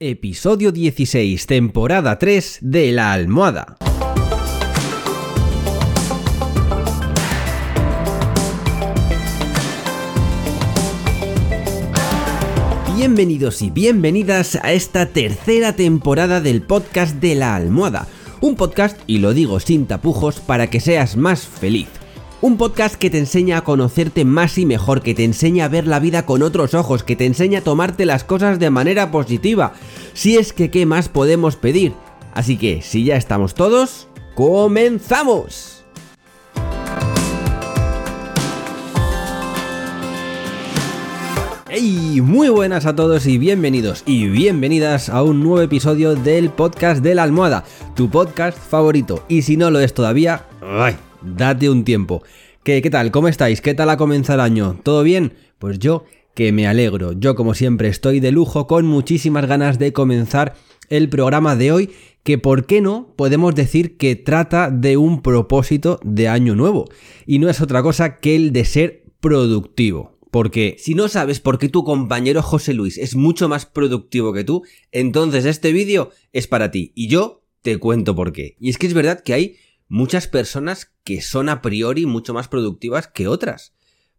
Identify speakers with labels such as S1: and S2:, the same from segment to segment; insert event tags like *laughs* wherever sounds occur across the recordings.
S1: Episodio 16, temporada 3 de La Almohada. Bienvenidos y bienvenidas a esta tercera temporada del podcast de La Almohada. Un podcast, y lo digo sin tapujos, para que seas más feliz. Un podcast que te enseña a conocerte más y mejor, que te enseña a ver la vida con otros ojos, que te enseña a tomarte las cosas de manera positiva. Si es que, ¿qué más podemos pedir? Así que, si ya estamos todos, ¡comenzamos! ¡Hey! Muy buenas a todos y bienvenidos y bienvenidas a un nuevo episodio del podcast de la almohada, tu podcast favorito. Y si no lo es todavía, ¡ay! Date un tiempo. ¿Qué, ¿Qué tal? ¿Cómo estáis? ¿Qué tal ha comenzado el año? ¿Todo bien? Pues yo que me alegro. Yo como siempre estoy de lujo con muchísimas ganas de comenzar el programa de hoy que por qué no podemos decir que trata de un propósito de año nuevo y no es otra cosa que el de ser productivo. Porque si no sabes por qué tu compañero José Luis es mucho más productivo que tú, entonces este vídeo es para ti y yo te cuento por qué. Y es que es verdad que hay muchas personas que son a priori mucho más productivas que otras.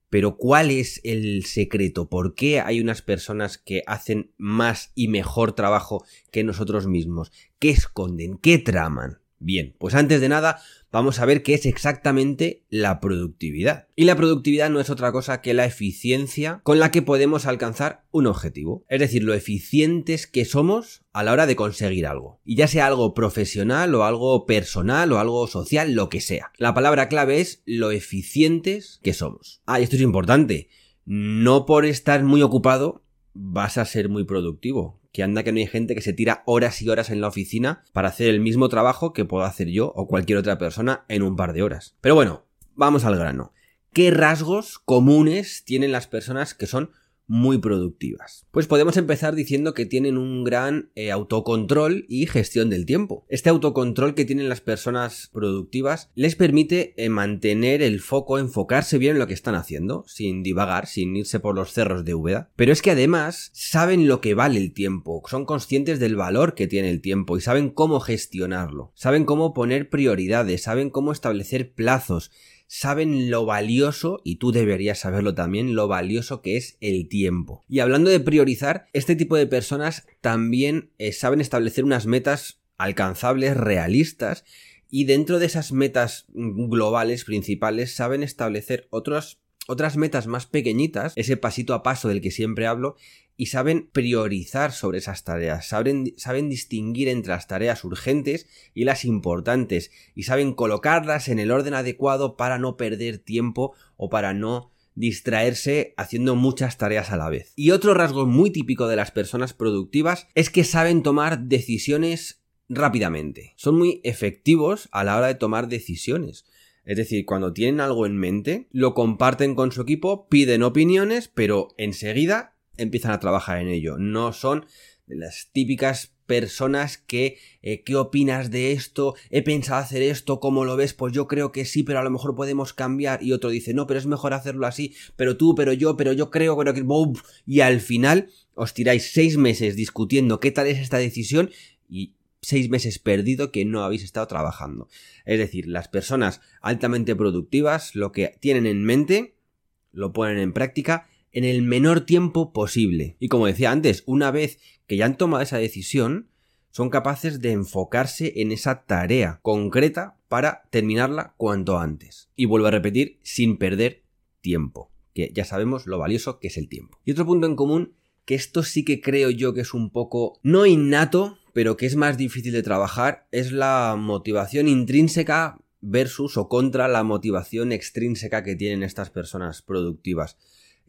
S1: Pero ¿cuál es el secreto? ¿Por qué hay unas personas que hacen más y mejor trabajo que nosotros mismos? ¿Qué esconden? ¿Qué traman? Bien, pues antes de nada, vamos a ver qué es exactamente la productividad. Y la productividad no es otra cosa que la eficiencia con la que podemos alcanzar un objetivo. Es decir, lo eficientes que somos a la hora de conseguir algo. Y ya sea algo profesional o algo personal o algo social, lo que sea. La palabra clave es lo eficientes que somos. Ah, y esto es importante. No por estar muy ocupado vas a ser muy productivo que anda que no hay gente que se tira horas y horas en la oficina para hacer el mismo trabajo que puedo hacer yo o cualquier otra persona en un par de horas. Pero bueno, vamos al grano. ¿Qué rasgos comunes tienen las personas que son muy productivas. Pues podemos empezar diciendo que tienen un gran eh, autocontrol y gestión del tiempo. Este autocontrol que tienen las personas productivas les permite eh, mantener el foco, enfocarse bien en lo que están haciendo, sin divagar, sin irse por los cerros de Úbeda. Pero es que además saben lo que vale el tiempo, son conscientes del valor que tiene el tiempo y saben cómo gestionarlo, saben cómo poner prioridades, saben cómo establecer plazos, saben lo valioso, y tú deberías saberlo también, lo valioso que es el tiempo. Y hablando de priorizar, este tipo de personas también eh, saben establecer unas metas alcanzables, realistas, y dentro de esas metas globales principales saben establecer otras metas más pequeñitas, ese pasito a paso del que siempre hablo, y saben priorizar sobre esas tareas, saben, saben, distinguir entre las tareas urgentes y las importantes, y saben colocarlas en el orden adecuado para no perder tiempo o para no distraerse haciendo muchas tareas a la vez. Y otro rasgo muy típico de las personas productivas es que saben tomar decisiones rápidamente. Son muy efectivos a la hora de tomar decisiones. Es decir, cuando tienen algo en mente, lo comparten con su equipo, piden opiniones, pero enseguida empiezan a trabajar en ello. No son las típicas personas que eh, ¿qué opinas de esto? He pensado hacer esto, ¿cómo lo ves? Pues yo creo que sí, pero a lo mejor podemos cambiar. Y otro dice, no, pero es mejor hacerlo así, pero tú, pero yo, pero yo creo, creo que... Y al final os tiráis seis meses discutiendo qué tal es esta decisión y seis meses perdido que no habéis estado trabajando. Es decir, las personas altamente productivas lo que tienen en mente lo ponen en práctica en el menor tiempo posible. Y como decía antes, una vez que ya han tomado esa decisión, son capaces de enfocarse en esa tarea concreta para terminarla cuanto antes. Y vuelvo a repetir, sin perder tiempo, que ya sabemos lo valioso que es el tiempo. Y otro punto en común, que esto sí que creo yo que es un poco, no innato, pero que es más difícil de trabajar es la motivación intrínseca versus o contra la motivación extrínseca que tienen estas personas productivas.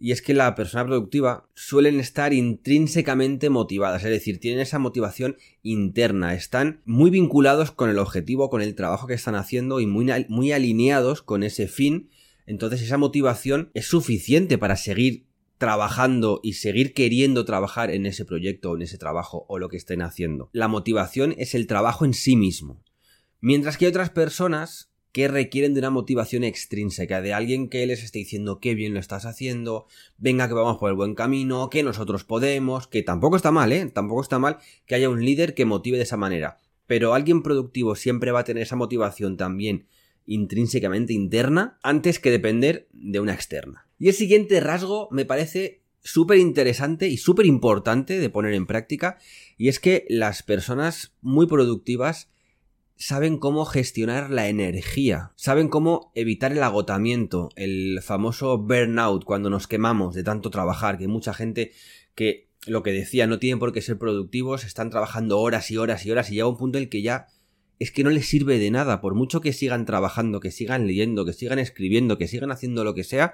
S1: Y es que la persona productiva suelen estar intrínsecamente motivadas, es decir, tienen esa motivación interna, están muy vinculados con el objetivo, con el trabajo que están haciendo y muy, muy alineados con ese fin. Entonces esa motivación es suficiente para seguir trabajando y seguir queriendo trabajar en ese proyecto o en ese trabajo o lo que estén haciendo. La motivación es el trabajo en sí mismo. Mientras que otras personas que requieren de una motivación extrínseca, de alguien que les esté diciendo qué bien lo estás haciendo, venga que vamos por el buen camino, que nosotros podemos, que tampoco está mal, ¿eh? Tampoco está mal que haya un líder que motive de esa manera. Pero alguien productivo siempre va a tener esa motivación también intrínsecamente interna antes que depender de una externa. Y el siguiente rasgo me parece súper interesante y súper importante de poner en práctica y es que las personas muy productivas saben cómo gestionar la energía, saben cómo evitar el agotamiento, el famoso burnout cuando nos quemamos de tanto trabajar, que mucha gente que lo que decía no tienen por qué ser productivos, están trabajando horas y horas y horas y llega un punto en el que ya es que no les sirve de nada, por mucho que sigan trabajando, que sigan leyendo, que sigan escribiendo, que sigan haciendo lo que sea,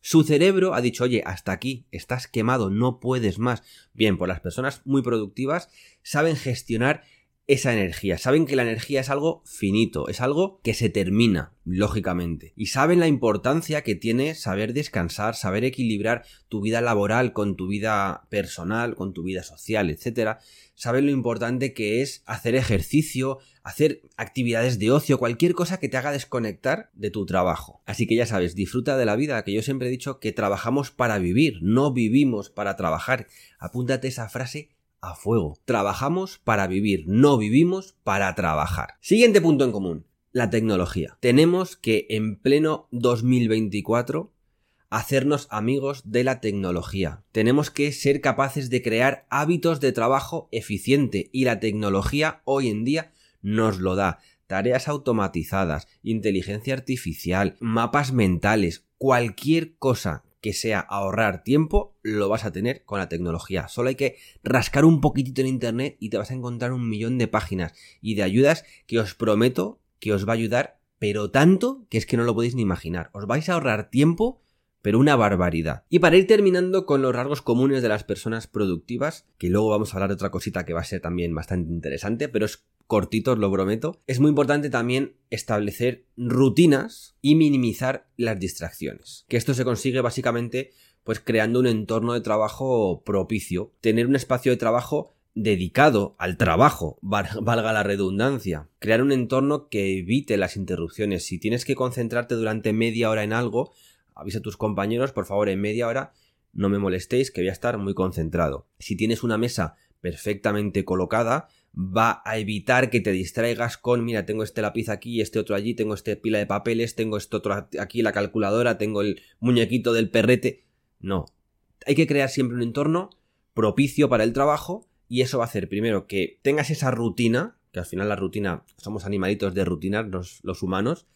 S1: su cerebro ha dicho, oye, hasta aquí, estás quemado, no puedes más. Bien, pues las personas muy productivas saben gestionar esa energía. Saben que la energía es algo finito, es algo que se termina, lógicamente. Y saben la importancia que tiene saber descansar, saber equilibrar tu vida laboral con tu vida personal, con tu vida social, etc. Saben lo importante que es hacer ejercicio, hacer actividades de ocio, cualquier cosa que te haga desconectar de tu trabajo. Así que ya sabes, disfruta de la vida, que yo siempre he dicho que trabajamos para vivir, no vivimos para trabajar. Apúntate esa frase a fuego. Trabajamos para vivir, no vivimos para trabajar. Siguiente punto en común, la tecnología. Tenemos que en pleno 2024 hacernos amigos de la tecnología. Tenemos que ser capaces de crear hábitos de trabajo eficiente y la tecnología hoy en día nos lo da. Tareas automatizadas, inteligencia artificial, mapas mentales, cualquier cosa que sea ahorrar tiempo, lo vas a tener con la tecnología. Solo hay que rascar un poquitito en internet y te vas a encontrar un millón de páginas y de ayudas que os prometo que os va a ayudar, pero tanto que es que no lo podéis ni imaginar. Os vais a ahorrar tiempo pero una barbaridad. Y para ir terminando con los rasgos comunes de las personas productivas, que luego vamos a hablar de otra cosita que va a ser también bastante interesante, pero es cortito, os lo prometo, es muy importante también establecer rutinas y minimizar las distracciones. Que esto se consigue básicamente pues creando un entorno de trabajo propicio, tener un espacio de trabajo dedicado al trabajo, *laughs* valga la redundancia, crear un entorno que evite las interrupciones. Si tienes que concentrarte durante media hora en algo, avisa a tus compañeros, por favor, en media hora no me molestéis, que voy a estar muy concentrado. Si tienes una mesa perfectamente colocada, va a evitar que te distraigas con, mira, tengo este lápiz aquí, este otro allí, tengo este pila de papeles, tengo este otro aquí, la calculadora, tengo el muñequito del perrete. No. Hay que crear siempre un entorno propicio para el trabajo y eso va a hacer primero que tengas esa rutina, que al final la rutina, somos animalitos de rutinar los, los humanos,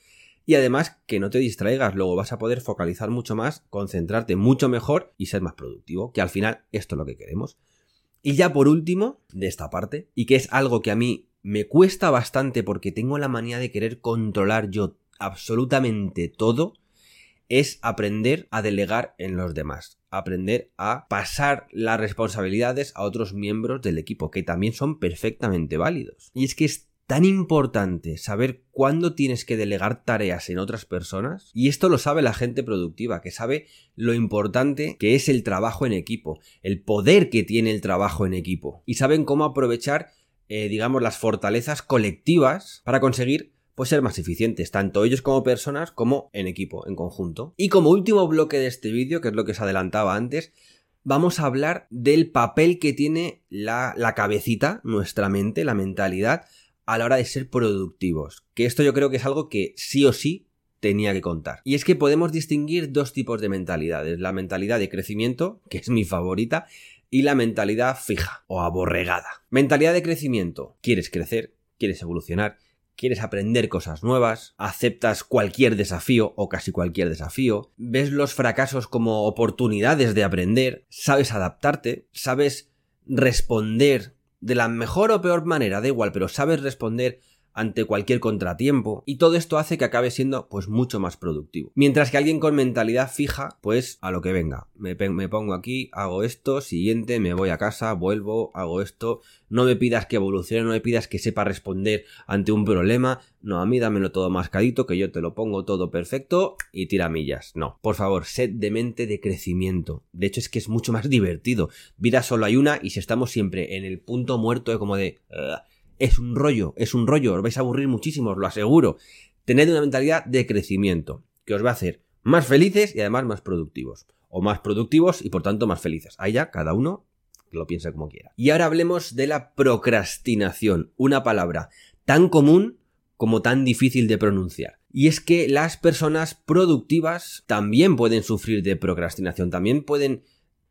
S1: y además que no te distraigas, luego vas a poder focalizar mucho más, concentrarte mucho mejor y ser más productivo, que al final esto es lo que queremos. Y ya por último, de esta parte, y que es algo que a mí me cuesta bastante porque tengo la manía de querer controlar yo absolutamente todo, es aprender a delegar en los demás, aprender a pasar las responsabilidades a otros miembros del equipo, que también son perfectamente válidos. Y es que es tan importante saber cuándo tienes que delegar tareas en otras personas. Y esto lo sabe la gente productiva, que sabe lo importante que es el trabajo en equipo, el poder que tiene el trabajo en equipo. Y saben cómo aprovechar, eh, digamos, las fortalezas colectivas para conseguir pues ser más eficientes, tanto ellos como personas como en equipo, en conjunto. Y como último bloque de este vídeo, que es lo que os adelantaba antes, vamos a hablar del papel que tiene la, la cabecita, nuestra mente, la mentalidad, a la hora de ser productivos. Que esto yo creo que es algo que sí o sí tenía que contar. Y es que podemos distinguir dos tipos de mentalidades. La mentalidad de crecimiento, que es mi favorita, y la mentalidad fija o aborregada. Mentalidad de crecimiento. Quieres crecer, quieres evolucionar, quieres aprender cosas nuevas, aceptas cualquier desafío o casi cualquier desafío, ves los fracasos como oportunidades de aprender, sabes adaptarte, sabes responder de la mejor o peor manera, da igual, pero sabes responder ante cualquier contratiempo y todo esto hace que acabe siendo pues mucho más productivo. Mientras que alguien con mentalidad fija, pues a lo que venga, me, me, pongo aquí, hago esto, siguiente, me voy a casa, vuelvo, hago esto, no me pidas que evolucione, no me pidas que sepa responder ante un problema, no, a mí dámelo todo mascadito, que yo te lo pongo todo perfecto y tira millas. No, por favor, sed de mente de crecimiento. De hecho, es que es mucho más *laughs* divertido. Vida solo hay una y si estamos siempre en el punto muerto de como de es un rollo, es un rollo, os vais a aburrir muchísimo, os lo aseguro. Tened una mentalidad de crecimiento, que os va a hacer más felices y además más productivos. O más productivos y por tanto más felices. Ahí ya cada uno lo piense como quiera. Y ahora hablemos de la procrastinación, una palabra tan común como tan difícil de pronunciar. Y es que las personas productivas también pueden sufrir de procrastinación, también pueden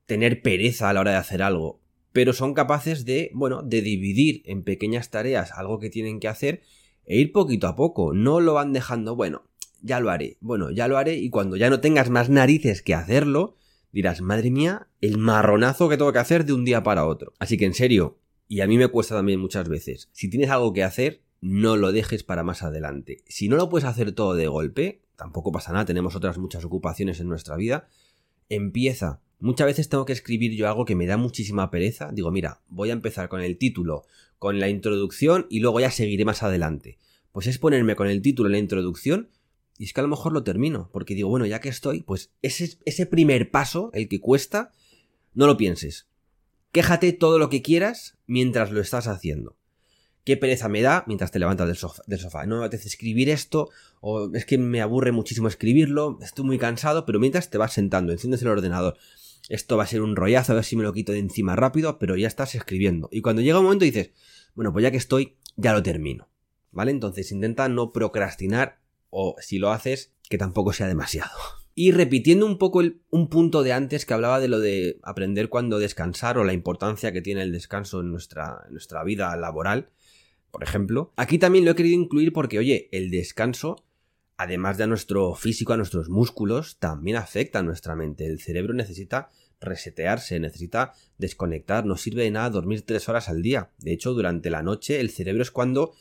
S1: tener pereza a la hora de hacer algo, pero son capaces de, bueno, de dividir en pequeñas tareas algo que tienen que hacer e ir poquito a poco, no lo van dejando, bueno, ya lo haré, bueno, ya lo haré y cuando ya no tengas más narices que hacerlo, dirás, madre mía, el marronazo que tengo que hacer de un día para otro. Así que en serio, y a mí me cuesta también muchas veces, si tienes algo que hacer, no lo dejes para más adelante. Si no lo puedes hacer todo de golpe, tampoco pasa nada, tenemos otras muchas ocupaciones en nuestra vida, empieza. Muchas veces tengo que escribir yo algo que me da muchísima pereza. Digo, mira, voy a empezar con el título, con la introducción y luego ya seguiré más adelante. Pues es ponerme con el título en la introducción y es que a lo mejor lo termino, porque digo, bueno, ya que estoy, pues ese, ese primer paso, el que cuesta, no lo pienses. Quéjate todo lo que quieras mientras lo estás haciendo. Qué pereza me da mientras te levantas del sofá. Del sofá. No me apetece escribir esto, o es que me aburre muchísimo escribirlo, estoy muy cansado, pero mientras te vas sentando, enciendes el ordenador. Esto va a ser un rollazo, a ver si me lo quito de encima rápido, pero ya estás escribiendo. Y cuando llega un momento dices, bueno, pues ya que estoy, ya lo termino. ¿Vale? Entonces intenta no procrastinar o si lo haces, que tampoco sea demasiado. Y repitiendo un poco un punto de antes que hablaba de lo de aprender cuándo descansar o la importancia que tiene el descanso en nuestra, en nuestra vida laboral, por ejemplo, aquí también lo he querido incluir porque, oye, el descanso, además de a nuestro físico, a nuestros músculos, también afecta a nuestra mente. El cerebro necesita resetearse, necesita desconectar, no sirve de nada dormir tres horas al día. De hecho, durante la noche el cerebro es cuando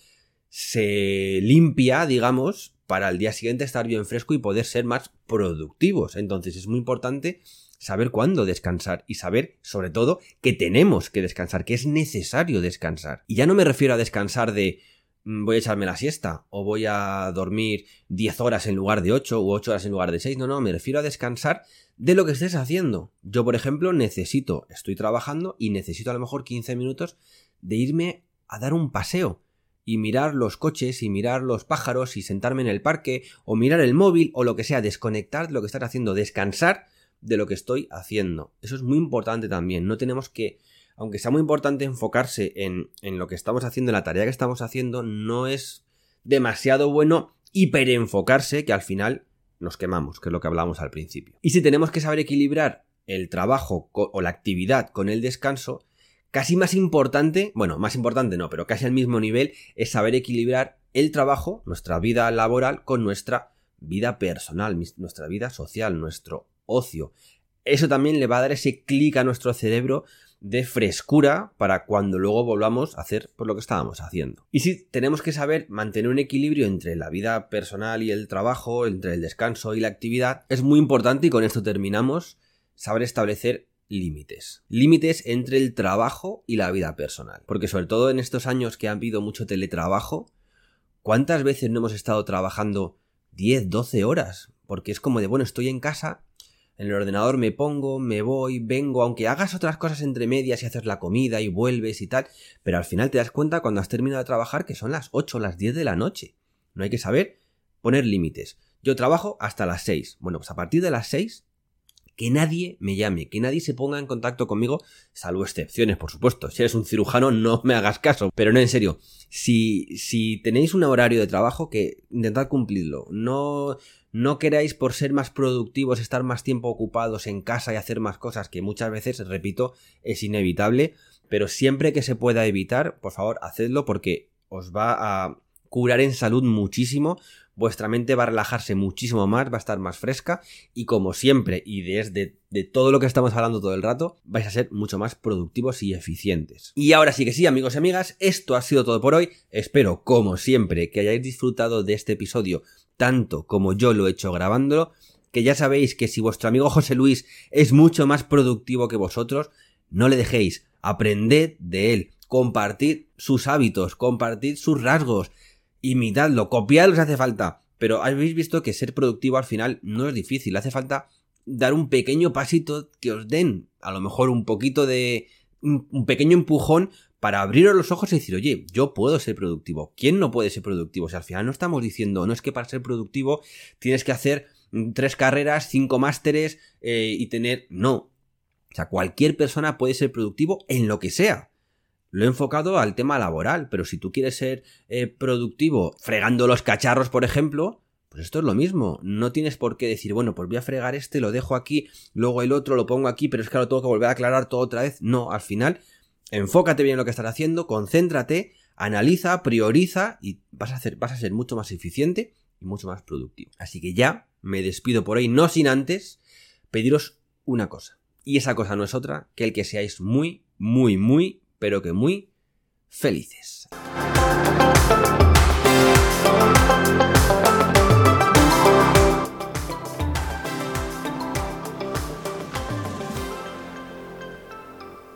S1: se limpia, digamos, para el día siguiente estar bien fresco y poder ser más productivos. Entonces es muy importante saber cuándo descansar y saber, sobre todo, que tenemos que descansar, que es necesario descansar. Y ya no me refiero a descansar de mm, voy a echarme la siesta o voy a dormir 10 horas en lugar de 8 u 8 horas en lugar de 6. No, no, me refiero a descansar de lo que estés haciendo. Yo, por ejemplo, necesito, estoy trabajando y necesito a lo mejor 15 minutos de irme a dar un paseo y mirar los coches y mirar los pájaros y sentarme en el parque o mirar el móvil o lo que sea, desconectar de lo que estás haciendo, descansar de lo que estoy haciendo. Eso es muy importante también. No tenemos que, aunque sea muy importante enfocarse en, en lo que estamos haciendo, en la tarea que estamos haciendo, no es demasiado bueno hiperenfocarse que al final nos quemamos, que es lo que hablamos al principio. Y si tenemos que saber equilibrar el trabajo o la actividad con el descanso, Casi más importante, bueno, más importante no, pero casi al mismo nivel, es saber equilibrar el trabajo, nuestra vida laboral, con nuestra vida personal, nuestra vida social, nuestro ocio. Eso también le va a dar ese clic a nuestro cerebro de frescura para cuando luego volvamos a hacer por lo que estábamos haciendo. Y si tenemos que saber mantener un equilibrio entre la vida personal y el trabajo, entre el descanso y la actividad, es muy importante y con esto terminamos, saber establecer límites. Límites entre el trabajo y la vida personal. Porque sobre todo en estos años que ha habido mucho teletrabajo, ¿cuántas veces no hemos estado trabajando 10, 12 horas? Porque es como de, bueno, estoy en casa, en el ordenador me pongo, me voy, vengo, aunque hagas otras cosas entre medias y haces la comida y vuelves y tal, pero al final te das cuenta cuando has terminado de trabajar que son las 8 o las 10 de la noche. No hay que saber poner límites. Yo trabajo hasta las 6. Bueno, pues a partir de las 6 que nadie me llame, que nadie se ponga en contacto conmigo, salvo excepciones, por supuesto. Si eres un cirujano, no me hagas caso. Pero no, en serio, si, si tenéis un horario de trabajo, que intentad cumplirlo. No, no queráis por ser más productivos, estar más tiempo ocupados en casa y hacer más cosas, que muchas veces, repito, es inevitable. Pero siempre que se pueda evitar, por favor, hacedlo porque os va a curar en salud muchísimo, vuestra mente va a relajarse muchísimo más, va a estar más fresca y como siempre y desde de todo lo que estamos hablando todo el rato, vais a ser mucho más productivos y eficientes. Y ahora sí que sí, amigos y amigas, esto ha sido todo por hoy. Espero, como siempre, que hayáis disfrutado de este episodio tanto como yo lo he hecho grabándolo, que ya sabéis que si vuestro amigo José Luis es mucho más productivo que vosotros, no le dejéis, aprended de él, compartid sus hábitos, compartid sus rasgos, imitadlo, copiadlo si hace falta. Pero habéis visto que ser productivo al final no es difícil, hace falta dar un pequeño pasito que os den a lo mejor un poquito de... un pequeño empujón para abriros los ojos y decir, oye, yo puedo ser productivo. ¿Quién no puede ser productivo? O sea, al final no estamos diciendo, no es que para ser productivo tienes que hacer tres carreras, cinco másteres eh, y tener... No. O sea, cualquier persona puede ser productivo en lo que sea. Lo he enfocado al tema laboral, pero si tú quieres ser eh, productivo fregando los cacharros, por ejemplo, pues esto es lo mismo. No tienes por qué decir, bueno, pues voy a fregar este, lo dejo aquí, luego el otro lo pongo aquí, pero es que lo tengo que volver a aclarar todo otra vez. No, al final, enfócate bien en lo que estás haciendo, concéntrate, analiza, prioriza y vas a, hacer, vas a ser mucho más eficiente y mucho más productivo. Así que ya me despido por hoy, no sin antes pediros una cosa. Y esa cosa no es otra que el que seáis muy, muy, muy, pero que muy felices.